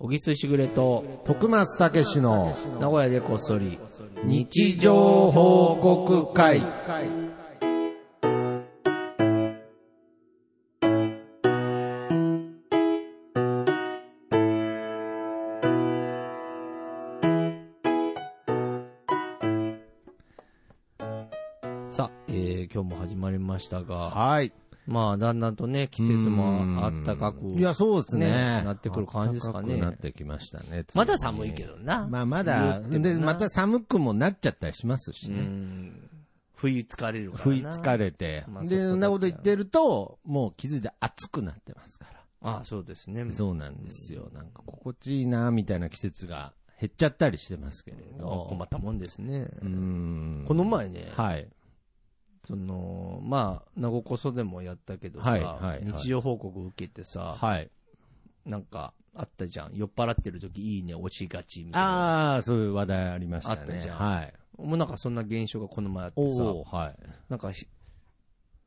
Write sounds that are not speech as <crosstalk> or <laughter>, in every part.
小木すしぐれと、徳松たけしの名古屋でこっそり、日常報告会。さあ、えー、今日も始まりましたが、はい。まあ、だんだんとね、季節もあったかく、いや、そうですね。ねなってくる感じですかねなってきましたね。まだ寒いけどな。まあ、まだ、で、また寒くもなっちゃったりしますしうね。ん。冬疲れるからな。不意疲れて。で、まあそこだけそんなこと言ってると、もう気づいて暑くなってますから。ああ、そうですね。そうなんですよ。なんか心地いいな、みたいな季節が減っちゃったりしてますけれど。困ったもんですね。うーん。この前ね、はい。その、まあ、名古こそでもやったけどさ、はいはいはい日常報告受けてさ、はい。なんか、あったじゃん。酔っ払ってる時いいね、落ちがちみたいな。ああ、そういう話題ありましたね。あったじゃんはい。もうなんかそんな現象がこの前あってさ、はい。なんかひ、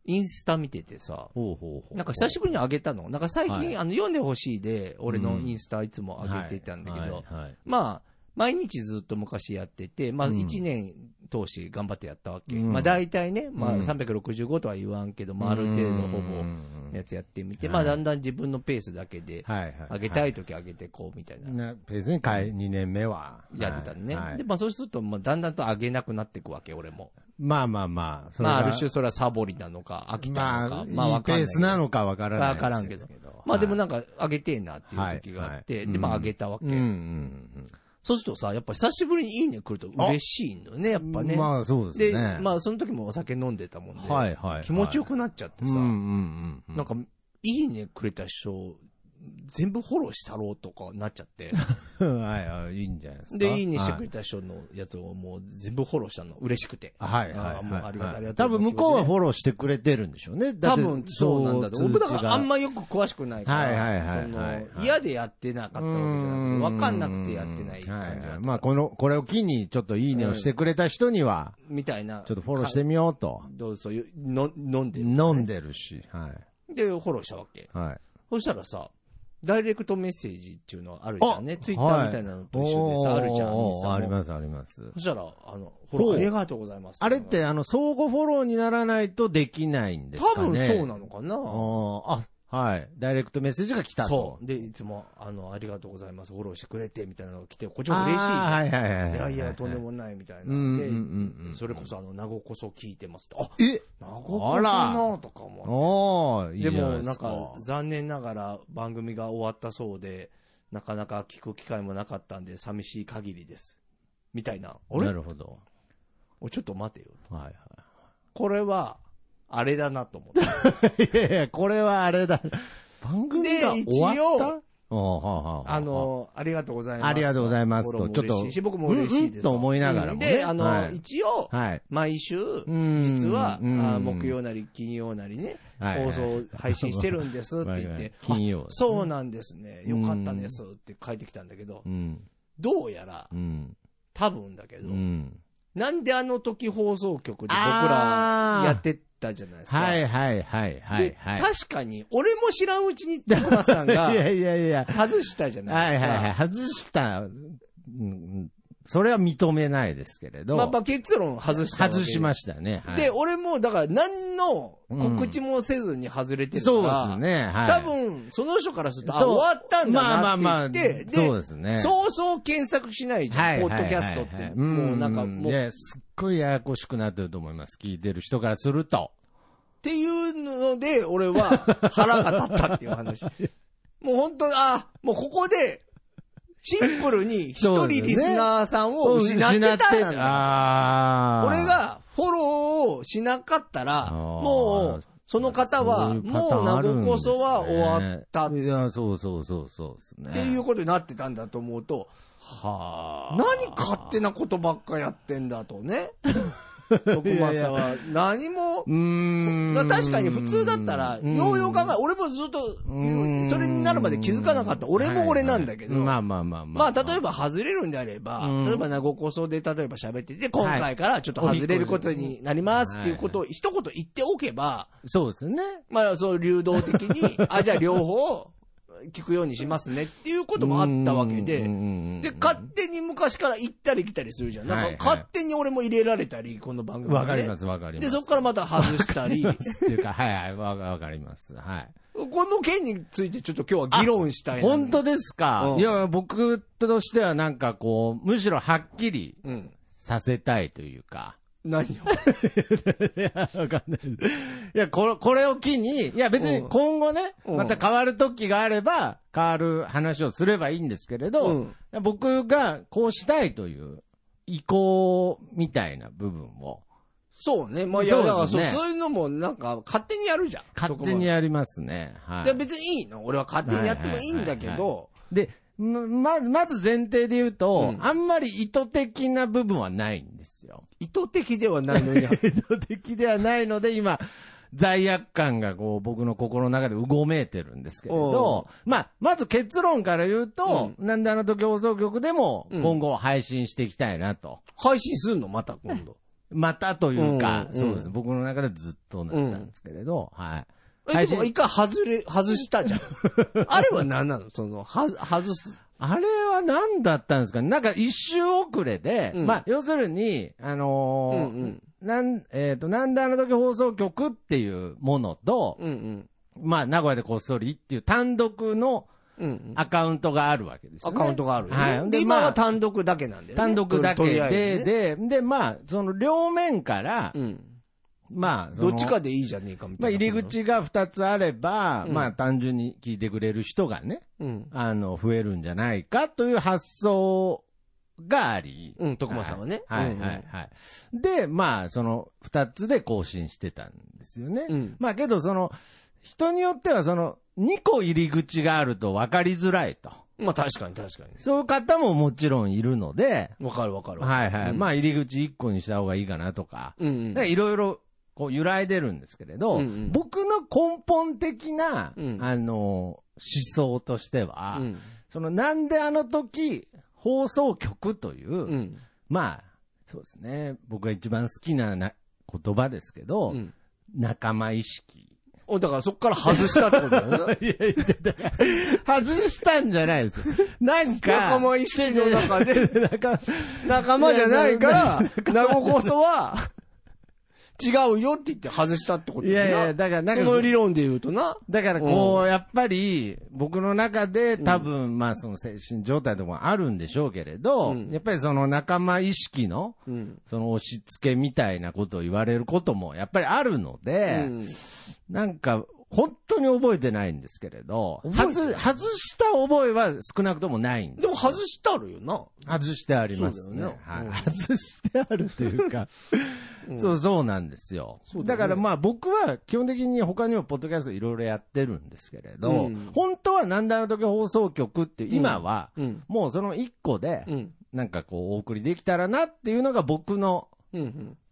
インスタ見ててさ、ほうほうほう。なんか久しぶりに上げたの。なんか最近、はいあの、読んでほしいで、俺のインスタいつも上げてたんだけど、はいはいはいまあ、毎日ずっと昔やってて、まあうん1年通し頑張ってやったわけ。うんまあ大体ね、まあうん365とは言わんけど、まあある程度ほぼやつやってみて、はいまあだんだん自分のペースだけで。上げたい時上げてこうみたいな。なペースに変え、2年目は。やってたのね。はいで、まあそうすると、まあだんだんと上げなくなっていくわけ、俺も。まあまあまあ、まあある種それはサボりなのか、飽きたのか、まあわかんない。ペースなのかわからないわからんけどまあでもななんか上げてえなっていう時があって、で、まあ上げたわけ。うんうんうん。そうするとさ、やっぱ久しぶりにいいね来ると嬉しいのね、やっぱね。まあそうで、ですね。まあその時もお酒飲んでたもんで、はいはいはい気持ちよくなっちゃってさ、うんうんうんうん。なんか、いいねくれた人、全部フォローしたろうとかなっちゃって。<laughs> はいはい、いいんじゃないですか？で、いいねしてくれれた人のやつをもう全部フォローしたの、嬉しくて。はいはいあーもうありがとうありがとう多分向こうはフォローしてくれてるんでしょうね。多分そうなんだと。僕だからあんままよく詳しくないから、はいはいはいはい嫌でやってなかったわけじゃなくて、わかんなくてやってない感じだったまあこの、これを機にちょっといいねをしてくれた人には、みたいな。ちょっとフォローしてみようと。どうぞ、の飲んでる。飲んでるし、はで、フォローしたわけ。い。はい。そしたらさ、ダイレクトメッセージっていうのあるじゃんね。ツイッターみたいなのと一緒でさ、はいあるじゃん、インスタもおーありますあります。そしたら、あの、フォローありがとうございます。あれって、あの、相互フォローにならないとできないんです多かね。分そうなのかな。あーあ、はい。ダイレクトメッセージが来たと。そう。で、いつも、あの、ありがとうございます。フォローしてくれて、みたいなのが来て、こっちも嬉しいはいはいはいはい。いやいや、とんでもないみたいな。で、それこそあの、名護こそ聞いてますと。あ、え？名護こそなとかも。おー、いいじでも、ゃなんか、残念ながら番組が終わったそうで、なかなか聞く機会もなかったんで、寂しい限りです。みたいな。あなれるほど。おちょっと待てよ。はいはこれは、あれだなと思って。い。<laughs> いやいや、これはあれだ。番組がで終わった？一応おーはあの、ありがとうございます。ありがとうございますとフォローも嬉しいし僕も嬉しいです。と思いながらもねで、あの、はい一応、はい。毎週、ん実は、木曜なり金曜なりね、放送配信してるんですって言って、<laughs> 金曜あそうなんですね、よかったですって書いてきたんだけどう、ん。どうやら、うん。多分だけどう、ん。なんであの時放送局で僕らやってたじゃないですか。はいはいはいはいではい。確かに、俺も知らんうちに、徳松さんが <laughs> いやいやいや。外したじゃなはいいですか。はいはい。外した、うん、それは認めないですけれど。まあ、論外した外しましたね。はいで、俺も、だから、何の告知もせずに外れてるそうから、ですね。はい。多分、その人からすると、あ、そう終わったんだまあまあまあなって言って、そうですねそうそう検索しないじゃん、はいポッドキャストって。もうなんか、もう、っいや、すっごいややこしくなってると思います。聞いてる人からすると。ていうので、俺は腹が立ったっていう話。<laughs> もう本当あ、もうここで、シンプルに一人リスナーさんを失ってたんだ。あー俺、がフォローをしなかったら、ーもう、その方は、もう名ンあるんですね護こそは終わったっいや、そうそうそうそうですね。ていうことになってたんだと思うと、はあ。何勝手なことばっかやってんだとね。<laughs> 徳松さんは何も、うーん。まあ確かに普通だったら、うん。ようよう考え、俺もずっと、うん。それになるまで気づかなかった。俺も俺なんだけど、はいはいまあまあまあ。まあ、例えば外れるんであれば、うん。例えば名護こそで例えば喋ってて、今回からちょっと外れることになりますっていうことを一言言っておけば、そうですね。まあ、そう流動的に、あ、じゃあ両方、聞くようにしますねっていうこともあったわけで、で、勝手に昔から行ったり来たりするじゃん。なんか勝手に俺も入れられたり、この番組わ、かります、わかります。で、そこからまた外したり。っていうか、はいはい、わかります。はい。この件についてちょっと今日は議論したい本当ですか、うん、いや、僕としてはなんかこう、むしろはっきりさせたいというか。何を？<laughs> いや、わかんない。いや、これ、これを機に、いや別に今後ね、また変わる時があれば、変わる話をすればいいんですけれど、うん、僕がこうしたいという意向みたいな部分を、そうね。まあ、いや、だからそう、そういうのもなんか勝手にやるじゃん。勝手にやりますね。はい。別にいいの？俺は勝手にやってもいいんだけど。で、まず、まず前提で言うと、うん、あんまり意図的な部分はないんですよ。意図的ではないのに。<laughs> 意図的ではないので、今、罪悪感がこう僕の心の中でうごめいてるんですけれど、まあ、まず結論から言うと、うん、なんであの時放送局でも今後配信していきたいなと。配信すんの？また今度。またというか、うん、そうです。僕の中でずっとなったんですけれど、はい。え、でも一回外れ、外したじゃん。<laughs> あれは何なの？その、は、外す。あれは何だったんですか？なんか一周遅れで、うん、まあ、要するに、あのーうんうん、なん、えっ、ー、と、なんであの時放送局っていうものと、うんうん、まあ、名古屋でこっそりっていう単独の、アカウントがあるわけですよ、ね、アカウントがある、ね、はい。で、今は単独だけなんで、ね、単独だけで、ね、で、で、まあ、その両面から、うん、まあ、どっちかでいいじゃねえかみたいな。まあ、入り口が2つあれば、うん、まあ、単純に聞いてくれる人がね、うん、あの、増えるんじゃないかという発想があり。うん、徳間さんはね。はい、はい、はい、はい。で、まあ、その、2つで更新してたんですよね。うん、まあ、けど、その、人によっては、その、2個入り口があると分かりづらいと。まあ確かに確かに。そういう方ももちろんいるので。わかるわかる。はいはい。うん、まあ入り口1個にした方がいいかなとか。うんうん。いろいろ、こう揺らいでるんですけれど、うんうん、僕の根本的な、うん、あの、思想としては、うん、そのなんであの時、放送局という、うん、まあ、そうですね。僕が一番好きなな言葉ですけど、仲間意識お、だからそこから外したってことだよね。<laughs> いやいや、外したんじゃないです。なんか。仲間意識の中で、<laughs> 仲間じゃないから、<laughs> 名護こそは、違うよって言って外したってこといやいや、だからなんか。その理論で言うとな。だからこう、やっぱり、僕の中で多分、まあその精神状態でもあるんでしょうけれど、やっぱりその仲間意識の、その押し付けみたいなことを言われることもやっぱりあるので、なんか、本当に覚えてないんですけれど、外、外した覚えは少なくともないんです。でも外してあるよな。外してありますね。ね。はい、外してあるというか、<laughs> うん、そうそうなんですよ。だだからまあ僕は基本的に他にもポッドキャストいろいろやってるんですけれど、うん、本当はなんだあの時放送局って今は、もうその一個で、なんかこうお送りできたらなっていうのが僕の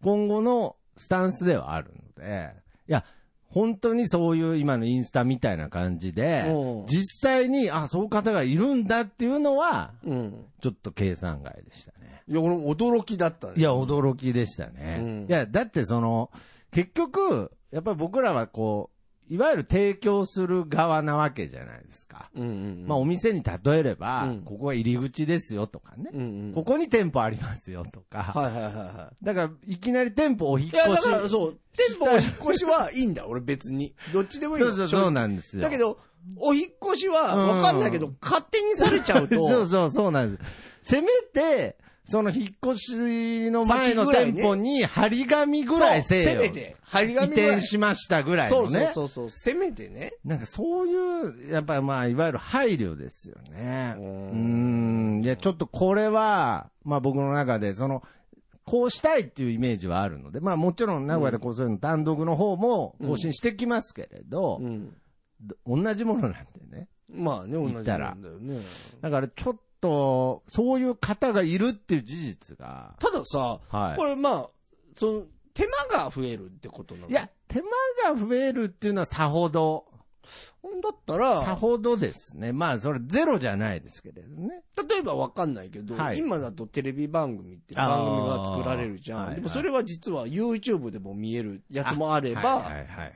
今後のスタンスではあるので、いや、本当にそういう今のインスタみたいな感じで、実際に、あ、そういう方がいるんだっていうのは、うん、ちょっと計算外でしたね。いや、俺驚きだったね。いや、驚きでしたね。うん、いや、だってその、結局、やっぱり僕らはこう、いわゆる提供する側なわけじゃないですか。うんうんうん、まあお店に例えれば、うん、ここは入り口ですよとかね、うんうん、ここに店舗ありますよとか。はいはいはいはい。だから、いきなり店舗お引っ越し。いや、だからそう、店舗お引っ越しはいいんだ、俺別に。どっちでもいいそうそうそうなんですよ。だけど、お引っ越しはわかんないけど、うん、勝手にされちゃうと。<laughs> そうそうそうなんです。せめて、その引っ越しの前の店舗に張り紙ぐらいせよ。せめて。張り紙移転しましたぐらいのね。そうそうそうせめてね。なんかそういう、やっぱりまあ、いわゆる配慮ですよね。うん。いや、ちょっとこれは、まあ僕の中で、その、こうしたいっていうイメージはあるので、まあもちろん名古屋でこうそういうの単独の方も更新してきますけれど、うんうん、同じものなんでね。まあね、同じものだよね。だからちょっと、そういう方がいるっていう事実が。たださ、はい、これまあ、その、手間が増えるってことなの？いや、手間が増えるっていうのはさほど。だったら、さほどですね。まあ、それゼロじゃないですけれどね。例えばわかんないけど、はい今だとテレビ番組って番組が作られるじゃん。でもそれは実は YouTube でも見えるやつもあれば、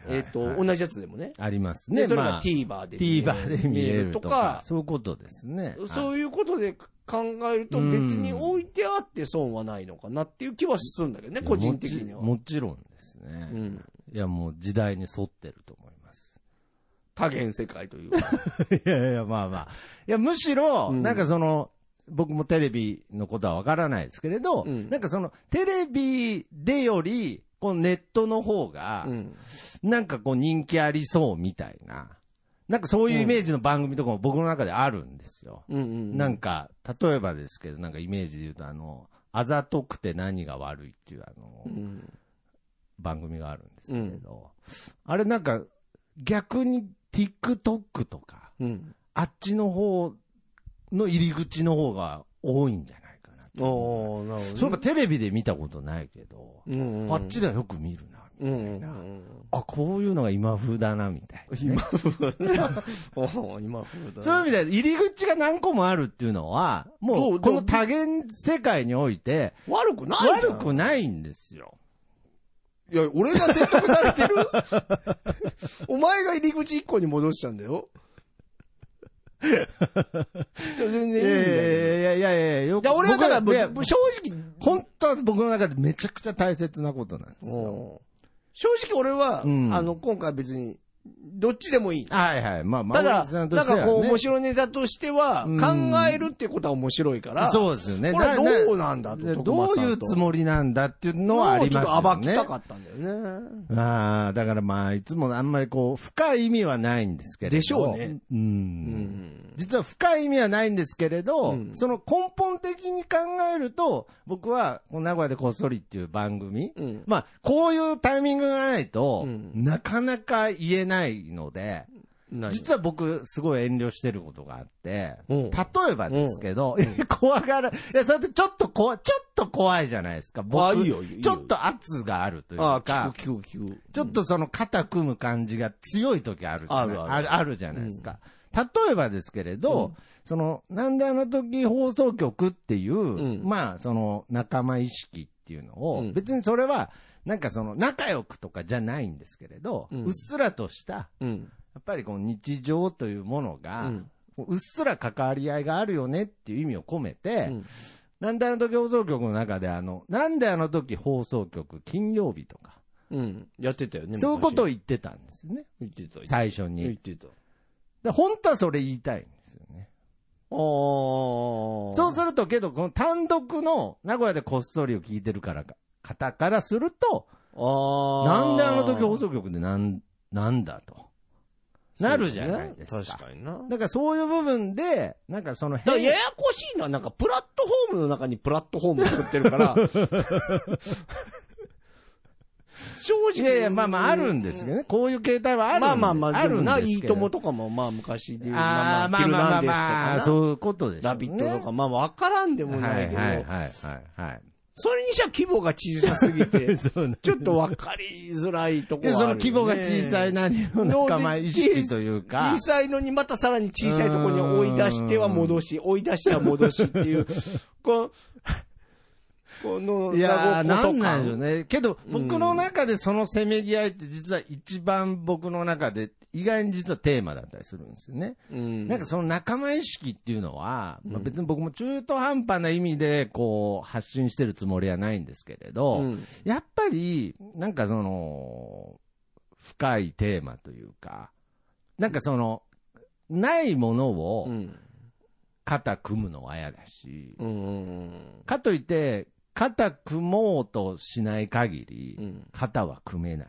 えっ、と、はい同じやつでもね。ありますで、ね。それがまあ TVer で見える TVer で見れるとかそういうことですね。そういうことで考えると別に置いてあって損はないのかなっていう気はするんだけどね、はい個人的には。もちもちろんですね。うん。いや、もう時代に沿ってると思います。多元世界というか。<laughs> いやいや、まあまあ。いや、むしろ、うんなんかその、僕もテレビのことはわからないですけれど、うんなんかその、テレビでより、このネットの方が、うん。なんかこう人気ありそうみたいな、なんかそういうイメージの番組とかも僕の中であるんですよ。うんうん。なんか、例えばですけど、なんかイメージで言うと、あの、あざとくて何が悪いっていうあの、うん。番組があるんですけれど、あれなんか、逆に TikTok とか、うん。あっちの方の入り口の方が多いんじゃないかな。おー、なるほどね。そういえばテレビで見たことないけど、うんうん。あっちではよく見るな、みうんたいな。うんうん。あ、こういうのが今風だな、みたいな。今風だ。<laughs> おー今風だ。そういう意味で、入り口が何個もあるっていうのは、もそうう、この多元世界において、悪くない悪くないんですよ。いや、俺が説得されてる？<laughs> お前が入り口一個に戻したんだよ。全然いいんだよ。やいやいやいや、よいや、俺はだから、正直、本当は僕の中でめちゃくちゃ大切なことなんですよ。うん正直俺は、うんあの、今回別に、どっちでもいい。はいはい。まあ、まあ、ただ、なんかこう、面白いネタとしては、うん考えるっていうことは面白いから、そうですよね。これなどうなんだと。などういうつもりなんだっていうのはありますよね。ちょっと暴きたかったんだよね。ああ、だからまあ、いつもあんまりこう、深い意味はないんですけれど。でしょうね。うん。うん。実は深い意味はないんですけれど、うんその根本的に考えると、僕は、この名古屋でこっそりっていう番組、うん。まあ、こういうタイミングがないと、うんなかなか言えないので、実は僕、すごい遠慮してることがあって、うん。例えばですけど、<laughs> 怖がる、いや、それってちょっと怖い、ちょっと怖いじゃないですか、僕。あいいよいいよ。ちょっと圧があるというか。ちょっとその肩組む感じが強い時あるじゃない？あるある。じゃないですか。例えばですけれど、うん。その、なんであの時放送局っていう、ん。まあ、その仲間意識っていうのを、うん。別にそれは、なんかその仲良くとかじゃないんですけれど、うんうっすらとした、うん。やっぱりこう日常というものが、うっすら関わり合いがあるよねっていう意味を込めて、うんなんであの時放送局の中であの、なんであの時放送局金曜日とか、うん。やってたよね。そういうことを昔言ってたんですよね。言ってた。最初言っに。てた。で本当はそれ言いたいんですよね。ああ。そうすると、けど、この単独の名古屋でこっそりを聞いてるからか、方からすると、ああ。なんであの時放送局でなん、なんだと。なるじゃないですか。ね確かにな。だからそういう部分で、なんかその変ややこしいのは、なんかプラットフォームの中にプラットフォーム作ってるから。<laughs> 正直。いやいや、まあまああるんですけどね。こういう形態はあるまあまあまあ、あるな、いいともとかも、まあ昔で言う。ああ、まあまあまあまあ、う。そういうことでしょうね。ラビットとか、まあわからんでもないけど、はいはいはいはいはい。それにしては規模が小さすぎて、<laughs> ちょっとわかりづらいとこで、ろね。その規模が小さいなりの仲間意識というか。<laughs> 小、さいのにまたさらに小さいところに追い出しては戻し、追い出しては戻しっていう、<laughs> ここの、いやなんなんでしょうね。けど、うん。僕の中でそのせめぎ合いって実は一番僕の中で意外に実はテーマだったりするんですよね。うん。なんかその仲間意識っていうのは、まあ、うん別に僕も中途半端な意味でこう発信してるつもりはないんですけれど、うんやっぱりなんかその深いテーマというか、なんかそのないものうをん。肩組むのは嫌だし、うんうんかといって肩組もうとしない限り、うん。肩は組めない。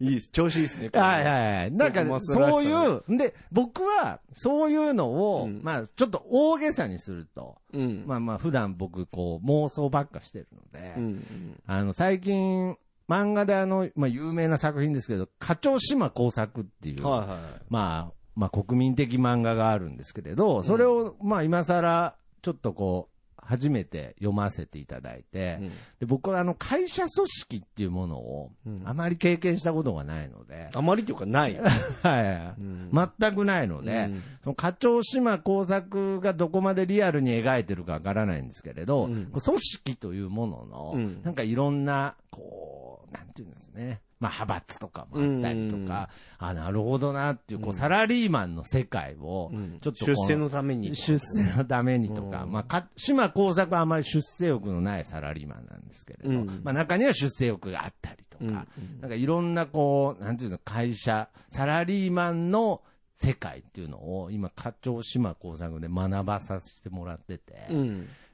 いいです。調子いいですね。はいはいはい。なんか結構マスらしさそうねいう、で、僕はそういうのを、うんまあちょっと大げさにすると、うん。まあまあ普段僕こう妄想ばっかしてるので、うんうん。あの最近漫画であの、まあ有名な作品ですけど、課長島工作っていう、はいはい。まあ、まあ国民的漫画があるんですけれど、それをまあ今更ちょっとこう、初めて読ませていただいて、うん、で僕はあの会社組織っていうものをあまり経験したことがないので、あまりっていうかない。<laughs> はい、うん、全くないので、その課長島工作がどこまでリアルに描いてるかわからないんですけれど、組織というものの、なんかいろんな、こう、なんていうんですね、まあ、派閥とかもあったりとか、あ、なるほどなっていう、こう、サラリーマンの世界を、ちょっと、出世のために。出世のためにとか、まあ、か、島工作はあまり出世欲のないサラリーマンなんですけれど、まあ、中には出世欲があったりとか、なんかいろんなこう、なんていうの、会社、サラリーマンの世界っていうのを、今、課長島工作で学ばさせてもらってて、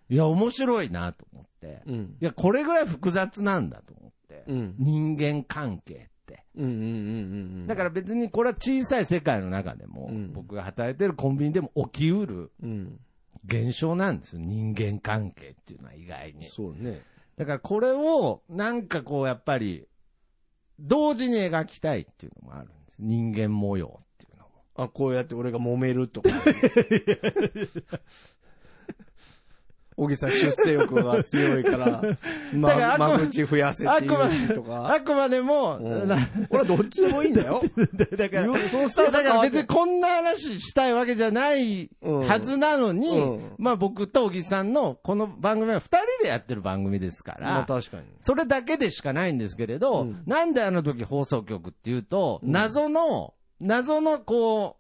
いや、面白いなと思って、いや、これぐらい複雑なんだと思って。うん、人間関係って。だから別にこれは小さい世界の中でも、うん、僕が働いてるコンビニでも起きうる現象なんですよ。人間関係っていうのは意外に。そうね。だからこれをなんかこうやっぱり同時に描きたいっていうのもあるんです。人間模様っていうのも。あ、こうやって俺が揉めるとか。<laughs> 小木さん出世欲が強いから、<laughs> ま、間口増やせっていうとか。あくまでも、俺はどっちでもいいんだよ。<laughs> だから、そうしたらだから別にこんな話したいわけじゃないはずなのに、うん、まあ僕と小木さんのこの番組は二人でやってる番組ですから、まあ確かに。それだけでしかないんですけれど、うん、なんであの時放送局っていうと、謎の、謎のこ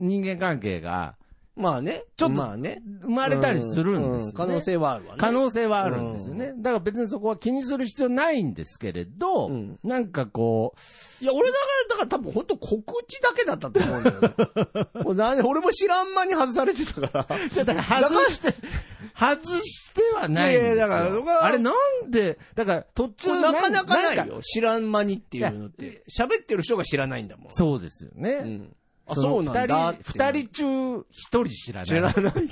う、人間関係が、まあね。ちょっと、まあね。生まれたりするんですよ、ね可能性はあるわね。可能性はあるんですよね。だから別にそこは気にする必要ないんですけれど、なんかこう。いや、俺だから、だから多分本当告知だけだったと思うんだよ。<laughs> 俺も知らん間に外されてたから。いや、だから外して、外してはないんですよ。いや、だから、あれなんで、だから途中なかなかないよ。知らん間にっていうのって。喋ってる人が知らないんだもん。そうですよね。うんあ、そうなんだ。二人中一人知らない。知らない。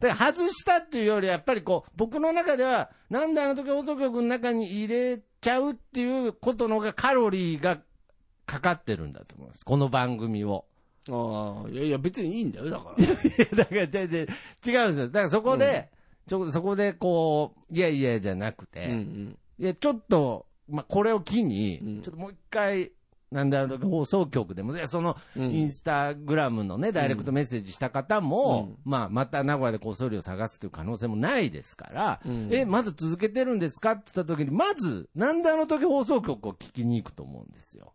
だから外したっていうより、やっぱりこう、僕の中では、なんであの時放送局の中に入れちゃうっていうことのがカロリーがかかってるんだと思います。この番組を。ああ、いやいや別にいいんだよ、だから。いや、だから、違う違う、違うんですよ。だからそこで、うん、ちょそこでこう、いやいやじゃなくて、うんうん、いや、ちょっと、まあ、これを機に、うん、ちょっともう一回、なんであの時放送局でも、そのインスタグラムのね、ダイレクトメッセージした方も、うん、まあ、また名古屋でこっそりを探すという可能性もないですから、うん、え、まず続けてるんですかって言った時に、まず、なんであの時放送局を聞きに行くと思うんですよ。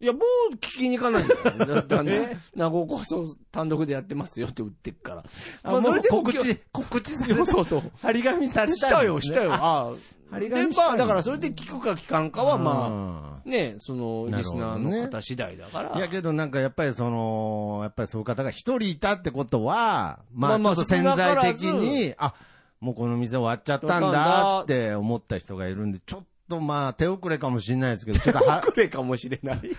いや、もう聞きに行かないんだよ。<laughs> だね、名古屋放送単独でやってますよって売ってっから。あ、まあ、それで告知、告知された。そうそう。張り紙された、ね、したよ、したよ。ああ。張り紙まあ、だからそれで聞くか聞かんかは、まあ、ね、その、リスナーの方次第だから。いやけどなんかやっぱりその、やっぱりそういう方が一人いたってことは、まあ、まあ、潜在的に、あ、もうこの店終わっちゃったんだって思った人がいるんで、ちょっとまあ、手遅れかもしれないですけど、ちょっと手遅れかもしれない。<laughs>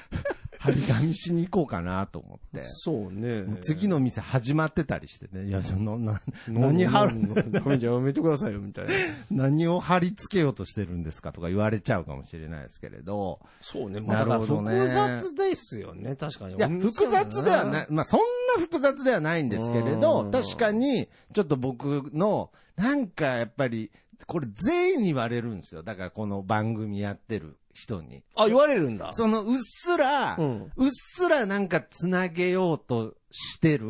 張り紙しに行こうかなと思って。そうね。次の店始まってたりしてね。いや、その、な、何貼る？のダメじゃやめてくださいよ、みたいな。<laughs> 何を貼り付けようとしてるんですかとか言われちゃうかもしれないですけれど。そうね、まあ、なるほどね。複雑ですよね、確かに。いや、複雑ではない、まあ、そんな複雑ではないんですけれど、確かに、ちょっと僕の、なんかやっぱり、これ全員に言われるんですよ。だからこの番組やってる人に。あ、言われるんだ。その、うっすら、うん、うっすらなんかつなげようとしてる、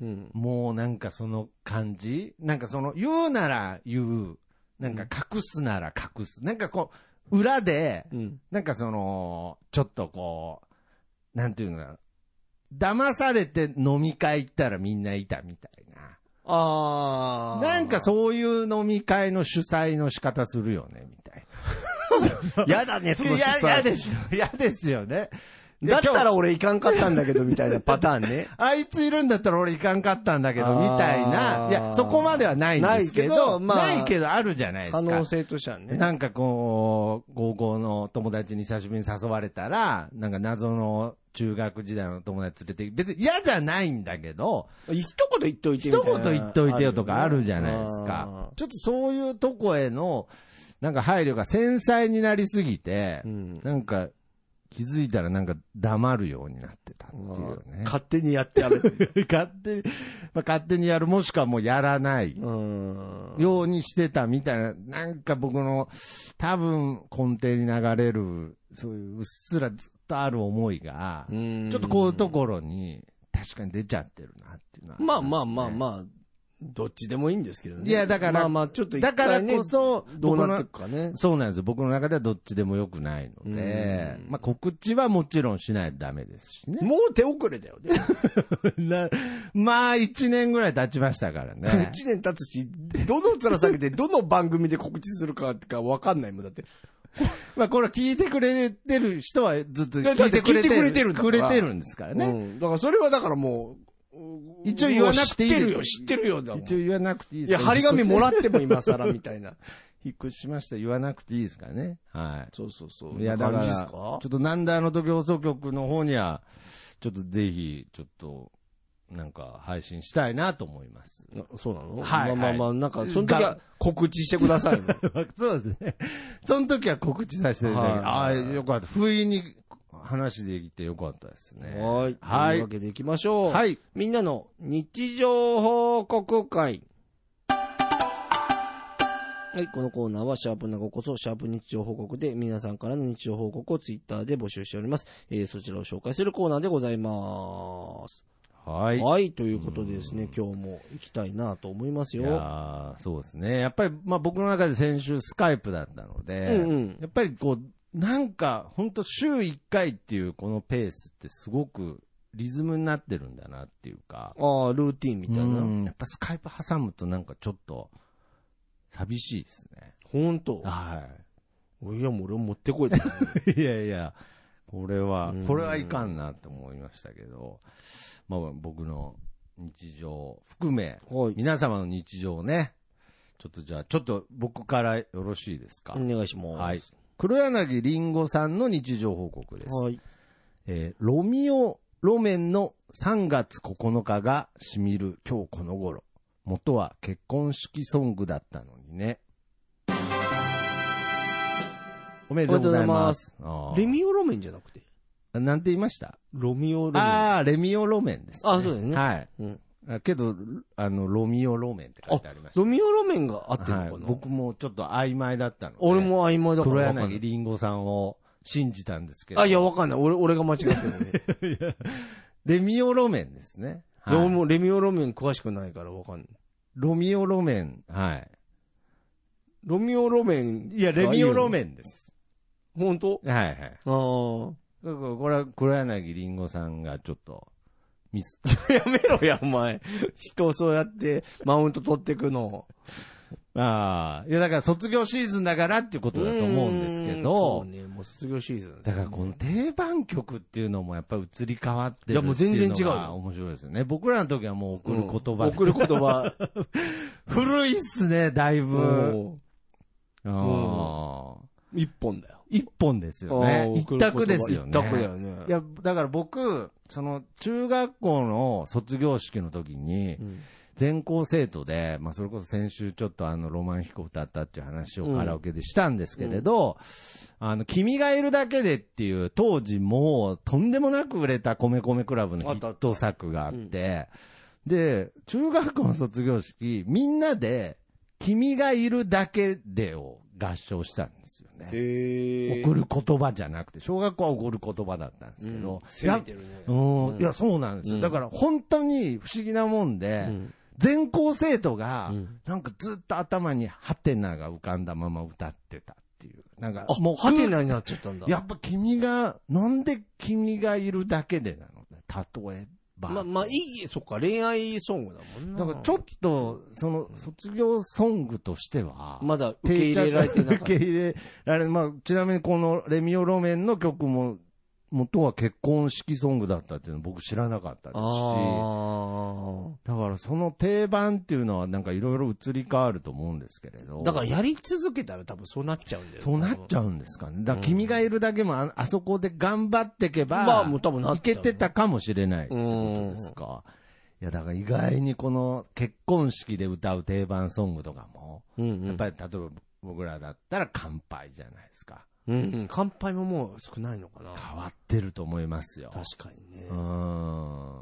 うん、もうなんかその感じなんかその、言うなら言う、なんか隠すなら隠す。なんかこう、裏で、うん、なんかその、ちょっとこう、なんていうのかな。騙されて飲み会行ったらみんないたみたいな。ああ。なんかそういう飲み会の主催の仕方するよね、みたいな。<laughs> やだね、その主催。嫌ですよ。嫌ですよね。だったら俺行かんかったんだけど、みたいなパターンね。あいついるんだったら俺行かんかったんだけど、みたいな。いや、そこまではないんですけど、ないけど、まあ、ないけどあるじゃないですか。可能性としてはね。なんかこう、高校の友達に久しぶりに誘われたら、なんか謎の中学時代の友達連れて、別に嫌じゃないんだけど、一言言っといて一言言っといてよとかあるじゃないですか。ちょっとそういうとこへの、なんか配慮が繊細になりすぎて、うん、なんか、気づいたらなんか黙るようになってたっていうね。勝手にやってやる。<laughs> 勝手に、まあ、勝手にやる、もしくはもうやらないようにしてたみたいな、なんか僕の多分根底に流れる、そういううっすらずっとある思いが、ちょっとこういうところに確かに出ちゃってるなっていうのは、ね、まあまあまあまあ、どっちでもいいんですけどね。いや、だから、まあまあ、ちょっと、ね、だからこそ、どうなっていくかね。そうなんですよ。僕の中ではどっちでもよくないので、まあ告知はもちろんしないとダメですしね。もう手遅れだよね。<laughs> まあ、一年ぐらい経ちましたからね。<laughs> 一年経つし、どの面下げて、<laughs> どの番組で告知するかかわかんないもんだって。まあこれ聞いてくれてる人はずっと聞いてくれてる。くれてるくれてるんですからね。うん。だからそれはだからもう、一応言わなくていい。知ってるよ、知ってるよ。一応言わなくていいいや、張り紙もらっても今更みたいな。引っ越しました。言わなくていいですからね。はい。そうそうそう。いや、だから、ちょっとなんであの時放送局の方には、ちょっとぜひ、ちょっと、なんか配信したいなと思います。そうなの？はい。まあまあまあ、なんか、その時は告知してください。<laughs> そうですね。その時は告知させていただき、はい、ああ、よかった。不意に話できてよかったですね。はい。はい。というわけで行きましょう。はい。みんなの日常報告会。はい、このコーナーは、シャープなごこそ、シャープ日常報告で、皆さんからの日常報告をツイッターで募集しております。えー、そちらを紹介するコーナーでございます。はい。はい、ということでですね、今日も行きたいなと思いますよ。いやそうですね。やっぱり、まあ僕の中で先週スカイプだったので、うんうん、やっぱりこう、なんか、本当週1回っていうこのペースってすごくリズムになってるんだなっていうか。ああ、ルーティンみたいな。やっぱスカイプ挟むとなんかちょっと、寂しいですね。本当？はい。いや、もう俺持ってこい <laughs> いやいや、これは、これはいかんなって思いましたけど、まあ僕の日常含め、はい、皆様の日常ね、ちょっとじゃあ、ちょっと僕からよろしいですか？お願いします。はい。黒柳りんごさんの日常報告です。はい。えー、ロミオ路面の3月9日がしみる今日この頃。元は結婚式ソングだったのにね。おめでとうございます。レミオ路面じゃなくて？なんて言いました？ロミオ路面。ああ、レミオ路面です、ね。あそうですね。はい。うんけど、あの、ロミオ路面って書いてありました。ロミオ路面があってるのかな、はい、僕もちょっと曖昧だったので。俺も曖昧だから。黒柳りんごさんを信じたんですけど。あ、いや、わかんない。俺、俺が間違ってるね。レミオ路面ですね。はい、もレミオ路面詳しくないからわかんない。ロミオ路面、はい。ロミオ路面いや、レミオ路面です。本当？はいはい。ああ。これは黒柳りんごさんがちょっと、ミス。<laughs> やめろや、お前。人をそうやってマウント取ってくの。ああ。いや、だから卒業シーズンだからっていうことだと思うんですけど。そうね、もう卒業シーズン、ね、だからこの定番曲っていうのもやっぱり移り変わってるいや、もう全然違う。面白いですよね。僕らの時はもう送る言葉、うん、送る言葉。<laughs> 古いっすね、だいぶ。ああ。一本だよ。一本ですよね。一択ですよね。一択だよね。いや、だから僕、その、中学校の卒業式の時に、全校生徒で、まあ、それこそ先週ちょっとあの、ロマン飛行歌ったっていう話をカラオケでしたんですけれど、うん、あの、君がいるだけでっていう、当時もう、とんでもなく売れた米米クラブのヒット作があって、で、中学校の卒業式、みんなで、君がいるだけでを合唱したんですよね。送る言葉じゃなくて、小学校は送る言葉だったんですけど。うん、いてるね。うん、いや、そうなんですよ。だから本当に不思議なもんで、全校生徒が、なんかずっと頭にハテナが浮かんだまま歌ってたっていう。なんか、もう、ハテナになっちゃったんだ。やっぱ君が、なんで君がいるだけでなの例えまあ、まあ、いい、そっか、恋愛ソングだもんな。だからちょっと、その、卒業ソングとしては、まだ受け入れられてなかった。受け入れられ、まあ、ちなみにこのレミオロメンの曲も、元は結婚式ソングだったっていうの僕知らなかったですし、だからその定番っていうのはなんかいろいろ移り変わると思うんですけれど。だからやり続けたら多分そうなっちゃうんだよそうなっちゃうんですかね。だから君がいるだけもああそこで頑張っていけば、まあもう多分いけてたかもしれないってことですか。いや、だから意外にこの結婚式で歌う定番ソングとかも、やっぱり例えば僕らだったら乾杯じゃないですか。うん、うん。乾杯ももう少ないのかな。変わってると思いますよ。確かにねう。ん。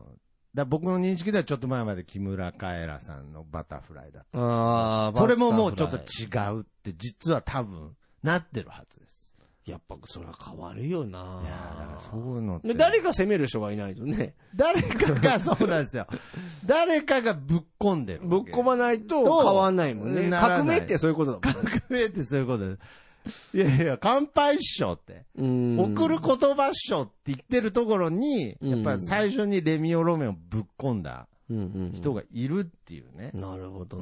だ僕の認識ではちょっと前まで木村カエラさんのバタフライだった。ああ、それももうちょっと違うって実は多分なってるはずです。やっぱそれは変わるよないやーだからそういうのって。で誰か責める人がいないとね。誰かがそうなんですよ。誰かがぶっ込んでる。ぶっ込まないと変わんないもんね。革命ってそういうことだもん。革命ってそういうことです。いやいや、乾杯っしょって。うん送る言葉っしょって言ってるところに、うんやっぱり最初にレミオロメンをぶっ込んだ人がいるっていうね。なるほどう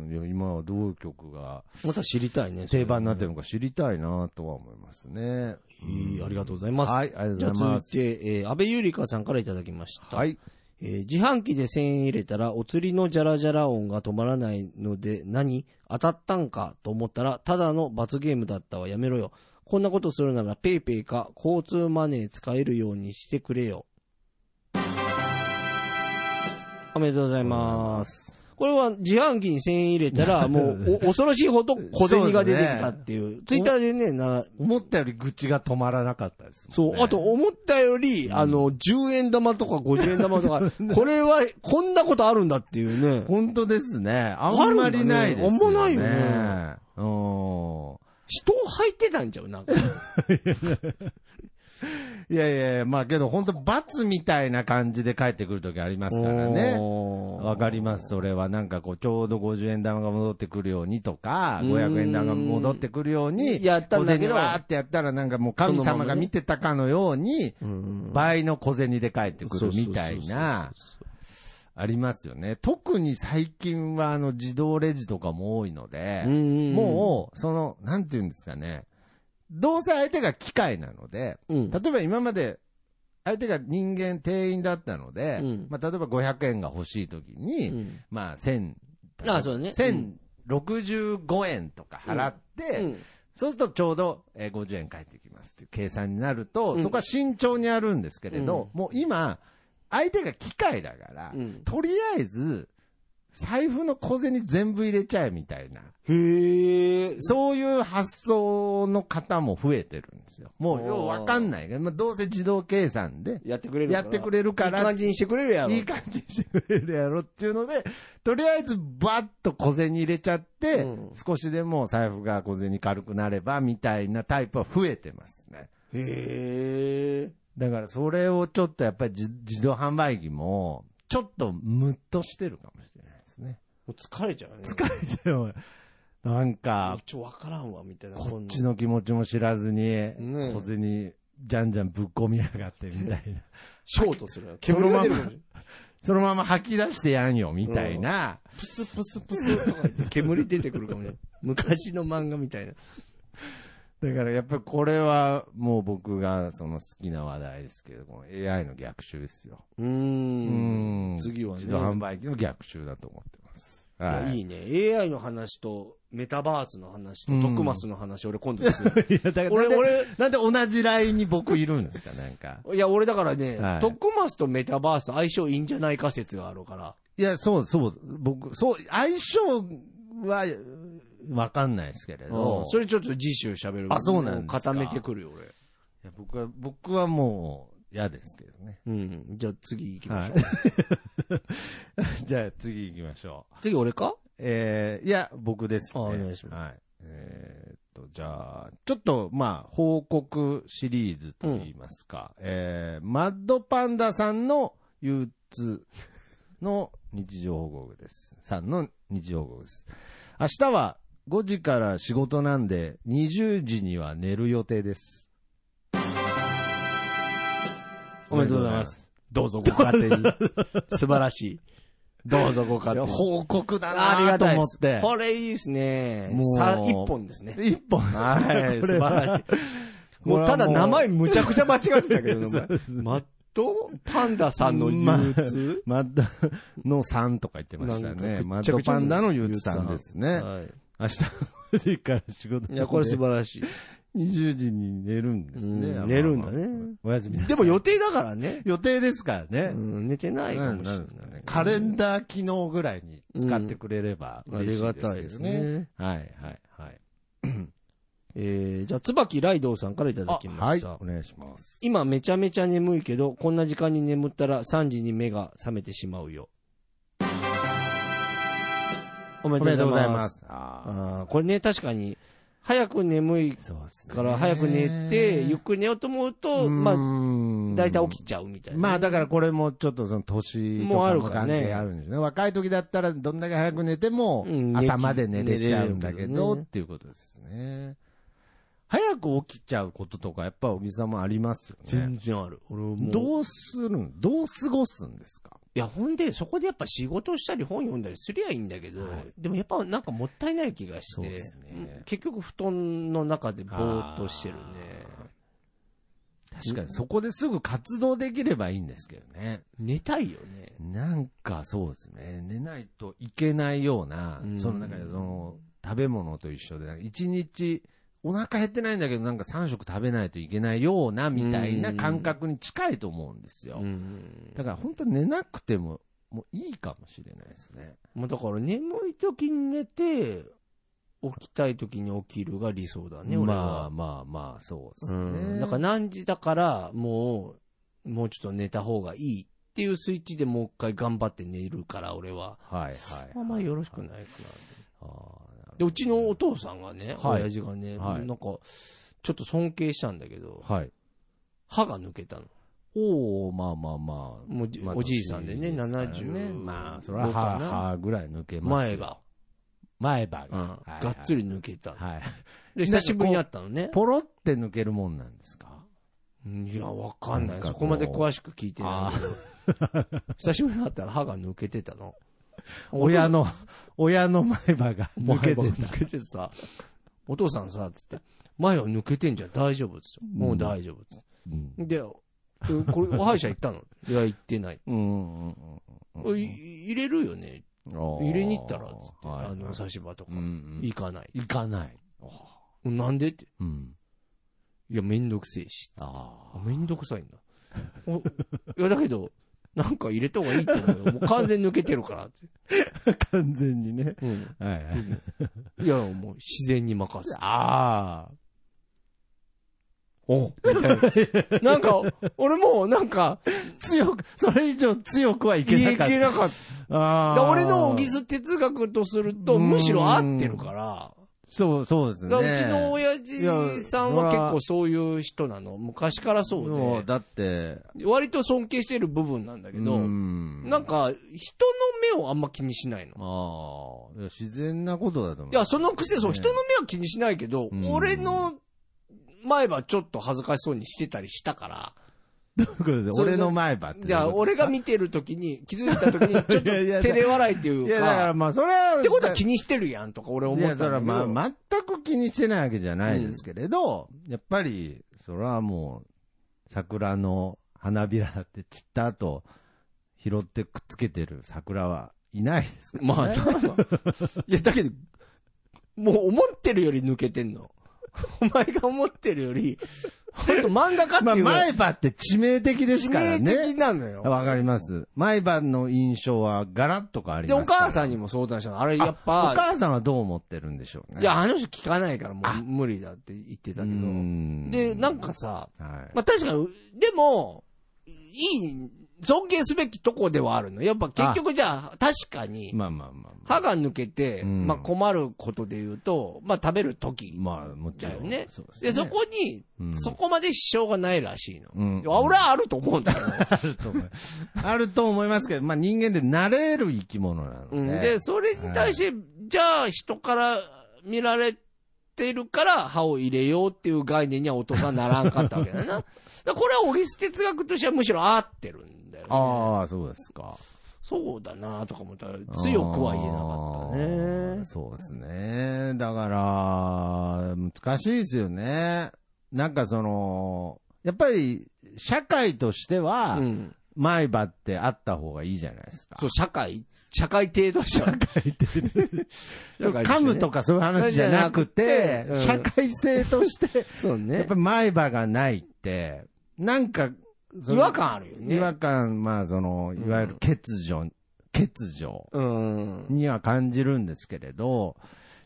な。ん。いや、今はどういう曲がまた知りたいね。定番になってるのか知りたいなとは思いますね。いいありがとうございます。はい、ありじゃあがとうございます。続いて、えー、安倍ゆりかさんからいただきました。はい。えー自販機で1000円入れたら、お釣りのジャラジャラ音が止まらないので、何？当たったんかと思ったら、ただの罰ゲームだったわ。やめろよ。こんなことするなら、PayPay か、交通マネー使えるようにしてくれよ。おめでとうございます。これは自販機に1000円入れたら、<laughs> もう、お恐ろしいほど小銭が出てきたっていう。ツイッターでね、な、思ったより愚痴が止まらなかったです。そう、あと思ったより、あの、10円玉とか50円玉とか、<laughs> これは、こんなことあるんだっていうね。本当ですね。あんまりないですよね。あんまないよねうん。人入ってたんちゃう？なんか。<laughs> いやいやまあけど本当罰みたいな感じで帰ってくるときありますからね。わわかります、それは。なんかこう、ちょうど50円玉が戻ってくるようにとか、うん500円玉が戻ってくるように、やったんだけど小銭わーってやったらなんかもう神様が見てたかのように、うん倍の小銭で帰ってくるみたいな、ありますよね。特に最近はあの自動レジとかも多いので、うんもう、その、なんていうんですかね。どうせ相手が機械なので、うん、例えば今まで、相手が人間、店員だったので、うん。まあ、例えば500円が欲しいときに、うん。まあ、1000、あそうだね1065円とか払って、うん。そうするとちょうどえー50円返ってきますっていう計算になると、うん。そこは慎重にあるんですけれど、もう今、相手が機械だから、うん。とりあえず、財布の小銭全部入れちゃえみたいな。へえ。そういう発想の方も増えてるんですよ。もう、ようわかんないけど、まあ、どうせ自動計算で、やってくれるやってくれるからいい感じにしてくれるやろ。いい感じにしてくれるやろっていうので、とりあえずバッと小銭入れちゃって、うん少しでも財布が小銭軽くなればみたいなタイプは増えてますね。へえ。だからそれをちょっとやっぱり自自動販売機も、ちょっとムッとしてるかもしれない。もう疲れちゃうよね。疲れちゃう。なんか、ちょ、わからんわ、みたいな。こっちの気持ちも知らずに、ね小銭、じゃんじゃんぶっ込みやがってみたいな。ショートするよ。煙が出るかもしれないそのまま吐き出してやんよ、みたいな。プスプスプスとか煙出てくるかもしれない。昔の漫画みたいな。だからやっぱりこれはもう僕がその好きな話題ですけども、AI の逆襲ですよ。うんん次はね自動販売機の逆襲だと思ってはい。いいね。AI の話と、メタバースの話と、トクマスの話、俺今度ですよ。<laughs> いや、だから俺、俺、なんで同じラインに僕いるんですか、なんか。いや、俺だからね、はいトクマスとメタバース相性いいんじゃないか説があるから。いや、そう、そう、僕、そう、相性は、わかんないですけれど。それちょっと次週喋る。あそうなんですか固めてくるよ、俺。いや僕は、僕はもう嫌ですけどね。うん。じゃあ次行きましょう。はい。<laughs> じゃあ次行きましょう。次俺か？えー、いや、僕です、ね。あお願いしますはい。えーっと、じゃあ、ちょっと、まあ、報告シリーズといいますか、えー、マッドパンダさんの憂鬱の日常報告です。さんの日常報告です。明日は5時から仕事なんで、20時には寝る予定です。おめでとうございます。どうぞご勝手に。素晴らしい。どうぞごいや勝手に。報告だありなとがたいです。思って。これいいですねもう。さ、一本ですね。一本。はい、素これは晴らしい。もうただ名前むちゃくちゃ間違ってたけどね、お前マッドパンダさんの憂鬱？マッドの3とか言ってましたね。マッドパンダの憂鬱さんですね。はい明日 <laughs> 5時から仕事いや、これ素晴らしい。20時に寝るんですね。うん寝るんだねまあまあまあおやすみなさいでも予定だからね。予定ですからねう。ん、寝てないかもしれない。ねカレンダー機能ぐらいに使ってくれればあ嬉しいですたいですね。はいはいはい。<clears throat> えー、じゃあ、椿ライドウさんからいただきました。はい、お願いします。今めちゃめちゃ眠いけど、こんな時間に眠ったら3時に目が覚めてしまうよ。おめおめでとうございま。ますす。ああーこれね、確かに、早く眠いーそうですね。から早く寝て、ゆっくり寝ようと思うと、まあ、あ大体起きちゃうみたいな。まあだからこれもちょっとその年ともうあかも関係あるんですね。若い時だったらどんだけ早く寝てもうん朝まで寝れちゃうんだけどっていうことですね。早く起きちゃうこととかやっぱ小木さんもありますよね。全然ある。俺もう。どうするん？どう過ごすんですか？いや、ほんで、そこでやっぱ仕事したり本読んだりすりゃいいんだけど、はいでもやっぱなんかもったいない気がして、ねうん結局布団の中でぼーっとしてるね。確かにそこですぐ活動できればいいんですけどね。寝たいよね。なんかそうですね。寝ないといけないような、うんその中でその食べ物と一緒で、一日お腹減ってないんだけどなんか3食食べないといけないようなみたいな感覚に近いと思うんですよ。うん。だから本当寝なくてももういいかもしれないですね。もうだから眠い時に寝て、起きたい時に起きるが理想だね、俺まあは。まあまあ、そうですうね。ん。だから何時だから、もう、もうちょっと寝た方がいいっていうスイッチでもう一回頑張って寝るから、俺は。はいはい。まあまあよろしくないかな。あーなるほどで、うちのお父さんがね、はい親父がね、はいなんか、ちょっと尊敬したんだけど、はい。歯が抜けたの。おおまあまあまあ。もうじまあおじいさんでね年ですから70まあ、それはか歯、な歯ぐらい抜けますよ。前が。前歯が。うんはいはいがっつり抜けた。はい。で、久しぶりに会ったのね。ポロって抜けるもんなんですか？いや、わかんな。ないそこまで詳しく聞いてないけど。久しぶりに会ったら歯が抜けてたの。親の、親の前歯が抜けてた。抜けてさ、お父さんさ、つって、前は抜けてんじゃん、大丈夫っつって。もう大丈夫っつって。うんで、えこれ、お歯医者行ったの？いや、行ってない。うんうんうんうんい入れるよね。入れに行ったら、つって、はいあの、差し歯とかう。ん行かない。行かない。なんでって。うん。いや、めんどくせえし。ああめんどくさいんだ。おいや、だけど、なんか入れた方がいいと思うよ。もう完全抜けてるからって。あ。<laughs> 完全にね。うん。はいはい。いや、もう自然に任す。ああ。お <laughs> なんか、俺もうなんか、強く、それ以上強くはいけいなかった。けなかった。ああ。だ俺のギス哲学とすると、うんむしろ合ってるから。そう、そうですね。うちの親父さんは結構そういう人なの。昔からそうで。もうだって、割と尊敬してる部分なんだけど、んなん、か、人の目をあんま気にしないの。ああ、自然なことだと思う。いや、そのくせそう、ね人の目は気にしないけど、うん俺の前歯ちょっと恥ずかしそうにしてたりしたから、どういうことですそれ俺の前歯って。いや、俺が見てる時に、気づいた時に、<laughs> ちょっといやいや照れ笑いっていういや、だからか、まあ、それは。ってことは気にしてるやんとか俺思いや、ったんだけど。それはまあ、全く気にしてないわけじゃないですけれど、やっぱり、それはもう、桜の花びらだって散った後、拾ってくっつけてる桜はいないですからね。まあ、いや、だけど、もう思ってるより抜けてんの。<laughs> お前が思ってるより、ほんと漫画家ってまあ、いうのは前歯って致命的ですから致命的ね。なのよ。わかります。前歯の印象はガラッと変わりで、おますから。母さんにも相談したの。あれ、やっおぱ、母さんはどう思ってるんでしょうね。いや、あの人聞かないからもう無理だって言ってたけど。うんで、なんかさ、はい。まあ確かに、でも、いい、尊敬すべきとこではあるの。やっぱ結局じゃあ、確かに、まあまあまあまあ。歯が抜けて、うんまあ困ることで言うと、まあ食べる時まあ、もちろん。だよね。でそこにう、んそこまで支障がないらしいの。俺はあると思うんだよ。<laughs> あると思いあると思いますけど、まあ人間で慣れる生き物なので。うん、で、それに対して、じゃあ人から見られてるから歯を入れようっていう概念にはお父さんならんかったわけだな。<laughs> だこれはオフィス哲学としてはむしろ合ってるんだよね。ああ、そうですか。そうだなとか思ったら強くは言えなかったあねー。そうですね。だから、難しいですよね。なんかその、やっぱり、社会としては、うん。前歯ってあった方がいいじゃないですか。そう、社会、社会程度しては。噛むとかそういう話じゃなくて、うん社会性として、そうね。やっぱり前歯がないって、なんか、違和感あるよね。違和感、まあその、いわゆる欠如、欠如うん。には感じるんですけれど、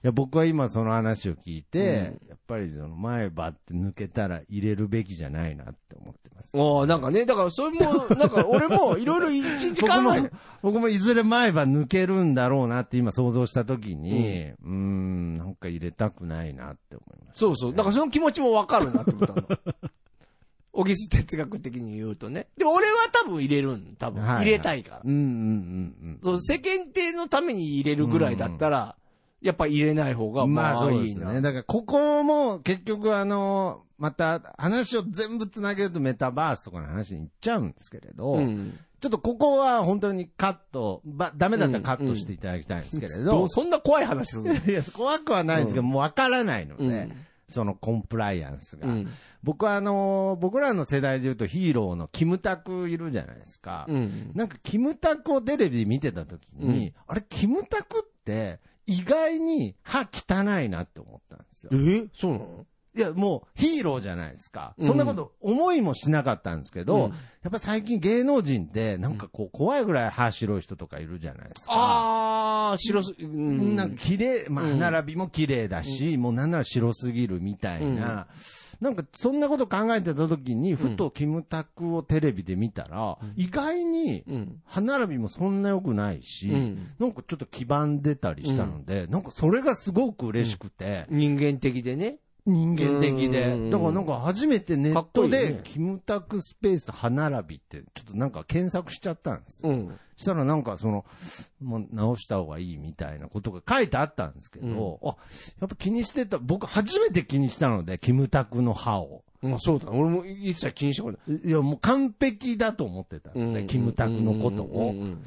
や、僕は今その話を聞いて、やっぱりその前歯って抜けたら入れるべきじゃないなって思ってます。ああ、なんかね、だからそれも、なんか俺も <laughs> いろいろ一日考僕も僕もいずれ前歯抜けるんだろうなって今想像したときに、うーん、なんか入れたくないなって思います。そうそう。だからその気持ちもわかるなって思ったの。小木須哲学的に言うとね。でも俺は多分入れるん、多分。はいはい入れたいから。うんうんうんうん。そう、世間体のために入れるぐらいだったら、やっぱ入れない方が、まあまあそういいな。ですね。だからここも結局あの、また話を全部つなげるとメタバースとかの話に行っちゃうんですけれど、うん。ちょっとここは本当にカット、ば、ダメだったらカットしていただきたいんですけれどどう、そんな怖い話するの？<laughs> いや、怖くはないんですけど、もうわからないので、うんそのコンプライアンスが。うん。僕はあの、僕らの世代で言うとヒーローのキムタクいるじゃないですか。うん。なんかキムタクをテレビで見てた時に、あれ、キムタクって意外に歯汚いなって思ったんですよ。え？そうなの？いや、もうヒーローじゃないですか。うん。そんなこと思いもしなかったんですけど、うん。やっぱ最近芸能人ってなんかこう怖いぐらい歯白い人とかいるじゃないですか。あー、白す、うん。なんか綺麗、まあ、うん。並びも綺麗だし、もうなんなら白すぎるみたいな、なんかそんなこと考えてた時に、ふとキムタクをテレビで見たら、意外にうん。歯並びもそんな良くないし、うん。なんかちょっと黄ばんでたりしたので、なんかそれがすごく嬉しくて、人間的でね。人間的でうん。だからなんか初めてネットでキムタクスペース歯並びってちょっとなんか検索しちゃったんですよ。うん。したらなんかその、もう直した方がいいみたいなことが書いてあったんですけど、あ、やっぱ気にしてた、僕初めて気にしたので、キムタクの歯を。まあそうだ。俺も一切気にしたことない。いや、もう完璧だと思ってたので、キムタクのことを。うんうんうん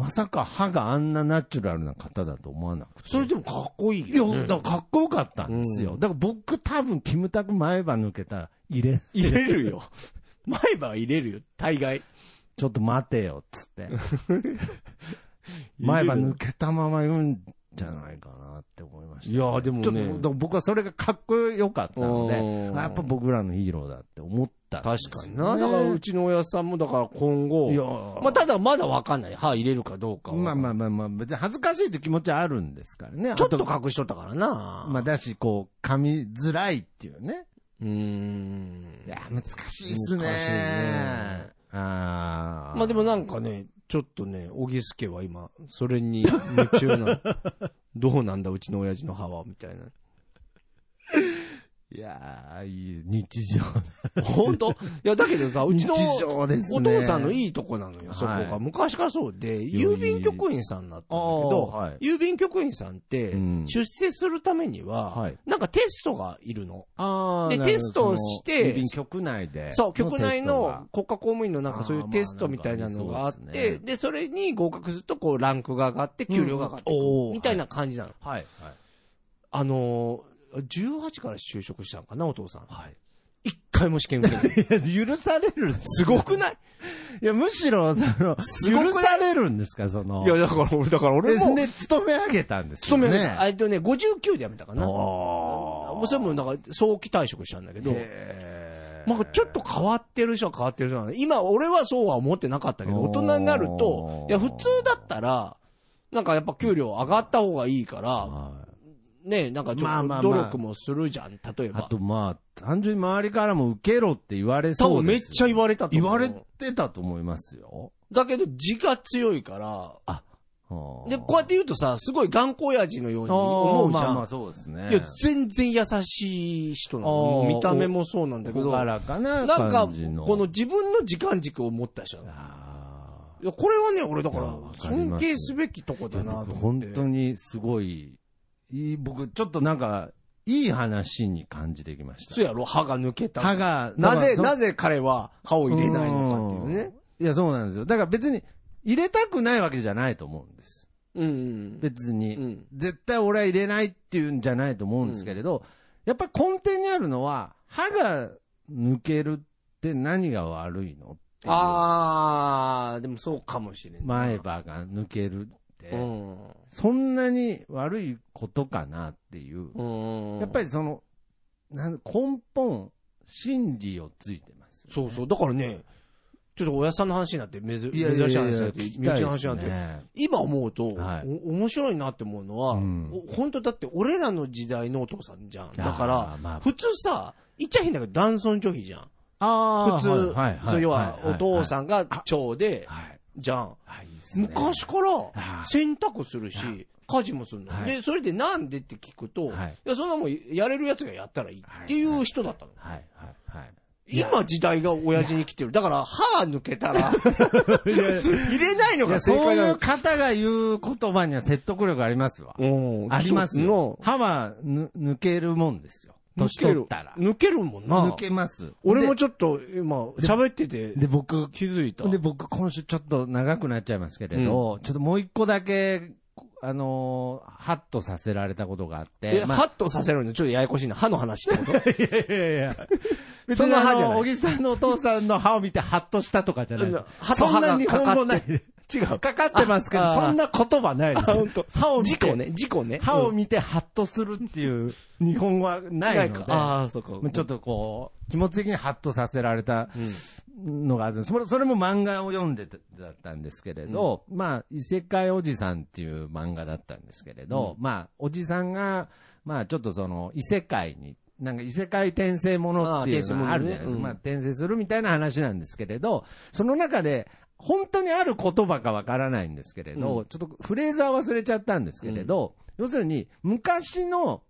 まさか歯があんなナチュラルな方だと思わなくて。それでもかっこいいいや、よね。だからかっこよかったんですよ。うんだから僕多分キムタク前歯抜けたら入れ、入れるよ。<laughs> 前歯は入れるよ。大概。ちょっと待てよ、つって。<laughs> 前歯抜けたまま言うんじゃないかなって思いました、いやーでもね僕はそれがかっこよかったのでやっぱ僕らのヒーローだって思ったんで確かにな。だからうちの親さんもだから今後いや、まあただまだわかんない。歯入れるかどうかは。まあまあまあまあ、別に恥ずかしいって気持ちはあるんですからね。ちょっとあ隠しとったからな。まあだし、こう、噛みづらいっていうね。うーん。いや、難しいっすね。難しいねああ。まあでもなんかね、ちょっとね、小木助は今、それに夢中な。<laughs> どうなんだ、うちの親父の歯は、みたいな。いやー、いい日常。本当？いや、だけどさ、うちのおね。父さんのいいとこなのよ、そこが。はい昔からそうで、郵便局員さんだったんだけど、はい郵便局員さんってうん、出世するためには、はいなんかテストがいるの。あーなるほどでテストをして郵便局内で。そう、局内のが国家公務員のなんかそういうテストみたいなのがあって、りそうで、それに合格すると、こう、ランクが上がって、給料が上がってみたいな感じなの。はい、はい。あのー、18から就職したのかな、お父さん。はい。一回も試験受けない。<laughs> いや、許されるすすごくないいや、むしろ、その、許されるんですか、その。いや、だから俺、だから俺で、も、で、勤め上げたんですよ勤め、ね。えっとね、59で辞めたかな。あもうそれも、なんか、早期退職したんだけど、まあ、ちょっと変わってる人は変わってる人なの。今、俺はそうは思ってなかったけど、大人になるといや、普通だったら、なんかやっぱ給料上がった方がいいから、はいね、なんかちょっと努力もするじゃん、例えば。あと、まあ、単純に周りからも受けろって言われ多そう分めっちゃ言われたと思う。言われてたと思いますよ。だけど、字が強いから、で、こうやって言うとさ、すごい頑固親父のように思うじゃん。まあまあそうですね。いや、全然優しい人なの。見た目もそうなんだけど、朗なんらかなか、感じの。この自分の時間軸を持った人なの。あいや、これはね、俺だからいやわ、かります尊敬すべきとこだーなと思本って。当にすごい、いい、僕、ちょっとなんか、いい話に感じてきました。そうやろ歯が抜けた。歯が、なぜ、なぜ彼は歯を入れないのかっていうね。いや、そうなんですよ。だから別に、入れたくないわけじゃないと思うんです。うんうん。別に。うん絶対俺は入れないっていうんじゃないと思うんですけれど、やっぱり根底にあるのは、歯が抜けるって何が悪いのっていうあー、でもそうかもしれない。前歯が抜ける。そんなに悪いことかなっていう。うん。やっぱりその、なん根本、真理をついてますよね、そうそう。だからね、ちょっとおやさんの話になって珍珍しい話になって、身内の話になって、今思うと、はい、面白いなって思うのは、うん、本当だって俺らの時代のお父さんじゃん。だから、まあ、普通さ、言っちゃ変だけど男尊女卑じゃん。あ普通、はいはい、要はお父さんが長で、じゃん。昔から洗濯するし、家事もするの。で、それでなんでって聞くと、いや、そんなもんやれるやつがやったらいいっていう人だったの。はいはいはい。今時代が親父に来てる。だから、歯抜けたら <laughs> 入れないのが正解そういう方が言う言葉には説得力ありますわ。ありますよ。歯は抜けるもんですよ。年取ったら。抜けるもんな。抜けます。俺もちょっと、今、喋ってて、で、僕、気づいた。で、僕、今週ちょっと長くなっちゃいますけれど、うん、ちょっともう一個だけ、あのー、ハッとさせられたことがあって。え、まあ、ハッとさせるの？ちょっとややこしいな。歯の話ってこと？<laughs> いやいやいや。<laughs> 別にあの、小木さんのお父さんの歯を見てハッとしたとかじゃない。歯と歯がそんな日本語ない。違う。かかってますけど、そんな言葉ないです。歯を見て。事故ね、事故ね。歯を見てハッとするっていう日本語はないので。ああ、そうか。ちょっとこう、気持ち的にハッとさせられたのがあるんです。それも漫画を読んでだったんですけれど、まあ、異世界おじさんっていう漫画だったんですけれど、まあ、おじさんが、まあ、ちょっとその、異世界になんか異世界転生ものっていうのがあるじゃないですか。まあ、転生するみたいな話なんですけれど、その中で、本当にある言葉かわからないんですけれど、うん、ちょっとフレーズは忘れちゃったんですけれど、うん、要するに、昔の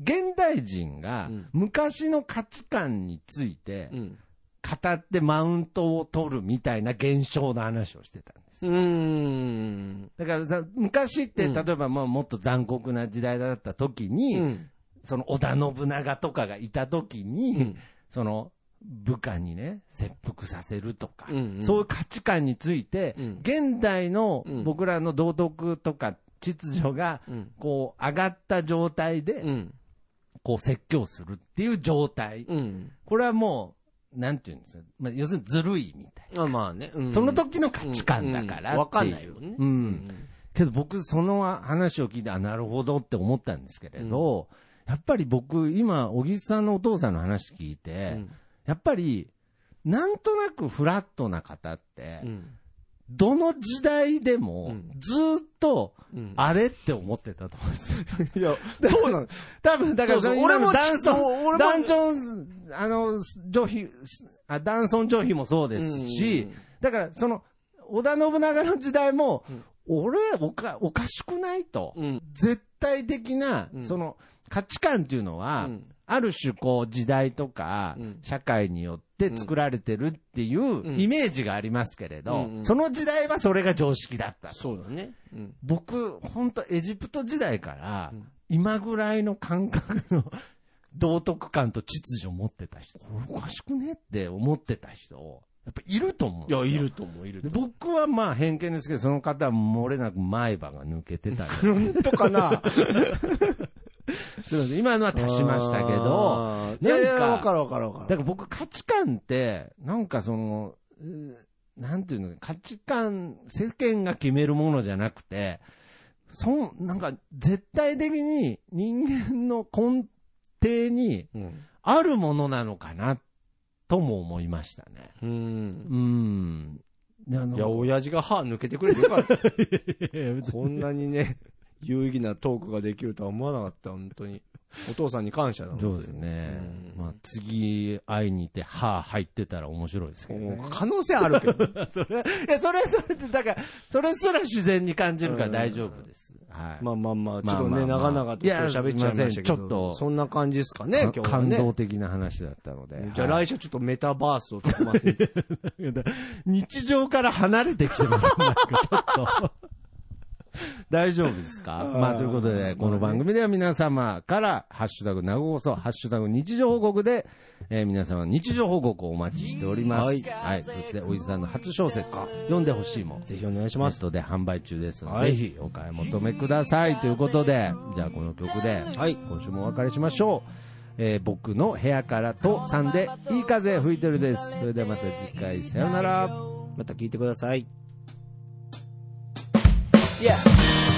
現代人が昔の価値観について、語ってマウントを取るみたいな現象の話をしてたんです。うん。だからさ、昔って、例えばまあもっと残酷な時代だった時に、うん、その織田信長とかがいた時に、うん、その部下にね、切腹させるとか、うんうん、そういう価値観について、うん、現代の僕らの道徳とか秩序が、こう、上がった状態で、こう、説教するっていう状態。うん、これはもう、なんていうんですか、まあ、要するにずるいみたいな。あまあね、うん、その時の価値観だからわ、かんないよね。うん。けど僕、その話を聞いて、あ、なるほどって思ったんですけれど、やっぱり僕、今、小木さんのお父さんの話聞いて、やっぱり、なんとなくフラットな方って、うん、どの時代でも、ずっと、あれって思ってたと思うんです。<laughs> いや、そうなの。多分、だからそうそう、俺もダンソン、ダンジョン、あの、女卑、あ、ダンソン女卑もそうですし、うん、だから、その、織田信長の時代も、うん、俺おか、おかしくないと。うん、絶対的な、その、価値観っていうのは、ある種こう時代とか社会によって作られてるっていうイメージがありますけれど、その時代はそれが常識だった。そうだね。うん、僕、本当エジプト時代から、今ぐらいの感覚の道徳感と秩序を持ってた人、これおかしくねって思ってた人、やっぱいると思ういや、いると思う、いる僕はまあ偏見ですけど、その方は漏れなく前歯が抜けてたり。<laughs> 本当かな？すみません。今のは足しましたけど、いやいや、わかるわかるわかる。だから僕価値観って、なんかその、なんていうの、価値観、世間が決めるものじゃなくて、そなんか絶対的に人間の根底にあるものなのかなとも思いましたね。うん。うん。いや、親父が歯抜けてくれてよかった。<laughs> こんなにね、有意義なトークができるとは思わなかった、本当に。お父さんに感謝なのそうですね。うん、まあ、次会いに行って、歯入ってたら面白いですけど、ね、可能性あるけど。<laughs> それ、いや、それそれって、だから、それすら自然に感じるから大丈夫です。はい。まあまあまあ、ちょっとね、長々と喋っちゃいましたけど。ちょっと。そんな感じですかね、今日は、ね。感動的な話だったので。じゃあ来週ちょっとメタバースを特ます <laughs> 日常から離れてきてます、なんかちょっと。<laughs> 大丈夫ですか？まあ、ということで、この番組では皆様から、ハッシュタグ、なごこそ、ハッシュタグ、日常報告で、えー、皆様日常報告をお待ちしております。はい。はい。そして、おじさんの初小説、読んでほしいも。ぜひお願いします。ネットで販売中ですので、はい、ぜひお買い求めください。ということで、じゃあこの曲で、はい。今週もお別れしましょう。えー、僕の部屋からと3で、いい風吹いてるです。それではまた次回、さよなら。また聞いてください。Yeah.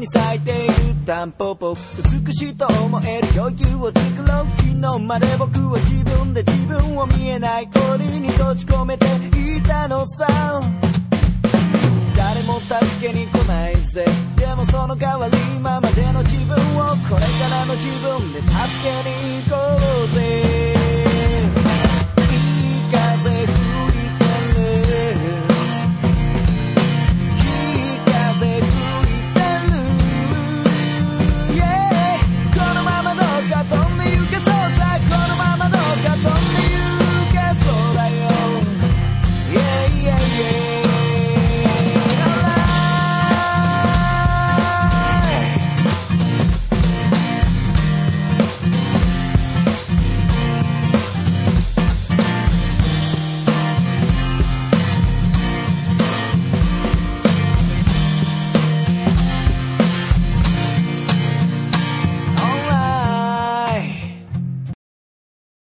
に咲いているタンポポ美しいと思える余裕を作ろう昨日まで僕は自分で自分を見えない檻に閉じ込めていたのさ。誰も助けに来ないぜ。でもその代わり今までの自分をこれからの自分で助けに行こうぜ。